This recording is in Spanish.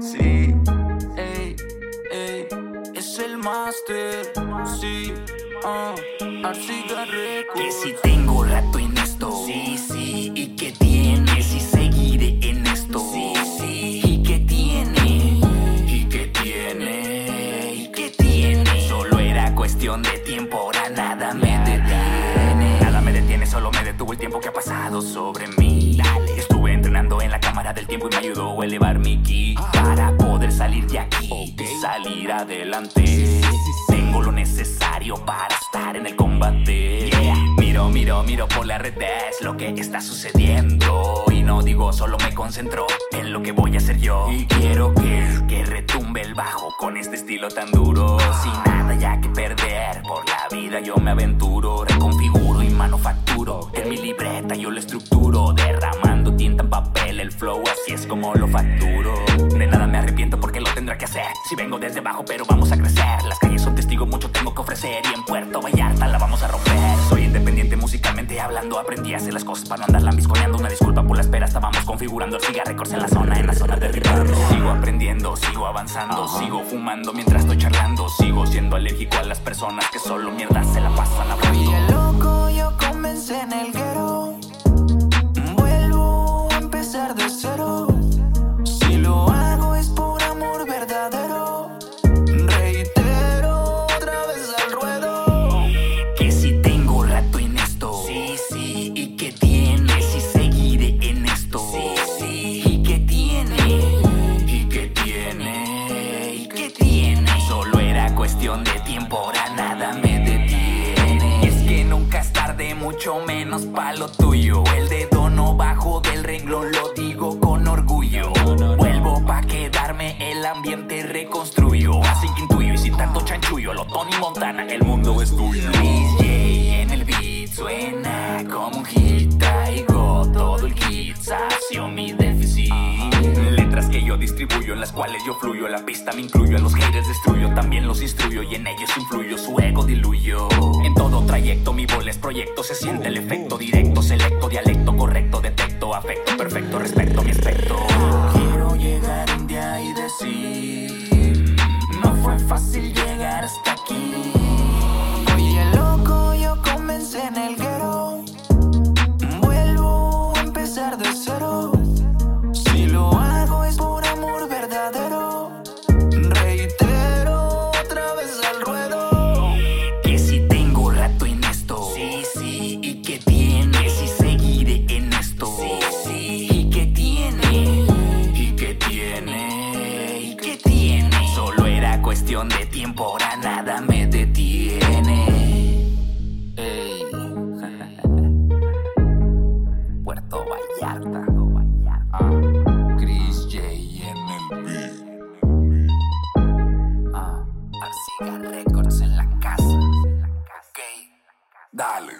sí. Ey, ey, es el máster, sí. Ah, oh, así Que si tengo rato en esto, sí, sí. ¿Y que tiene si seguiré en esto? Sí, sí. ¿Y que tiene? ¿Y que tiene? ¿Y que tiene? Solo era cuestión de tiempo, ahora nada me detiene. Nada me detiene, solo me detuvo el tiempo que ha pasado sobre mí. Dale. Estuve entrenando en la cámara del tiempo y me ayudó a elevar mi ki. Ah salir de aquí y salir adelante. Tengo lo necesario para estar en el combate. Miro, miro, miro por las redes lo que está sucediendo. Y no digo, solo me concentro en lo que voy a hacer yo. Y quiero que, que retumbe el bajo con este estilo tan duro. Sin nada ya que perder, por la vida yo me aventuro. Reconfiguro y manufacturo. En mi libreta yo lo estructuro. Derramando tinta en papel, el flow así es como lo facturo. Si vengo desde abajo, pero vamos a crecer. Las calles son testigo, mucho tengo que ofrecer. Y en Puerto Vallarta la vamos a romper. Soy independiente musicalmente hablando. Aprendí a hacer las cosas para no andar lambisconeando. Una disculpa por la espera, estábamos configurando el cigarro records en la zona, en la zona de Ricardo. Sigo aprendiendo, sigo avanzando, sigo fumando mientras estoy charlando. Sigo siendo alérgico a las personas que solo mierda se la pasan Oye, hablando. loco, yo comencé en el guero. Ahora nada me detiene. Es que nunca es tarde, mucho menos pa' lo tuyo. El dedo no bajo del renglón, lo digo con orgullo. Vuelvo pa' quedarme, el ambiente reconstruyo. Así que intuyo y sin tanto chanchullo, lo Tony Montana, el mundo es tuyo. Yo distribuyo, en las cuales yo fluyo. La pista me incluyo, a los haters destruyo. También los instruyo y en ellos influyo. Su ego diluyo. En todo trayecto, mi bola es proyecto. Se siente el efecto directo, selecto, dialecto correcto. Detecto, afecto, perfecto, respecto mi aspecto. Quiero llegar un día y decir: No fue fácil llegar cuestión de tiempo, ahora nada me detiene. Ey. Puerto Vallarta. Ah, Chris J en el beat. Ah, Arsiga Records en la casa. Ok. Dale.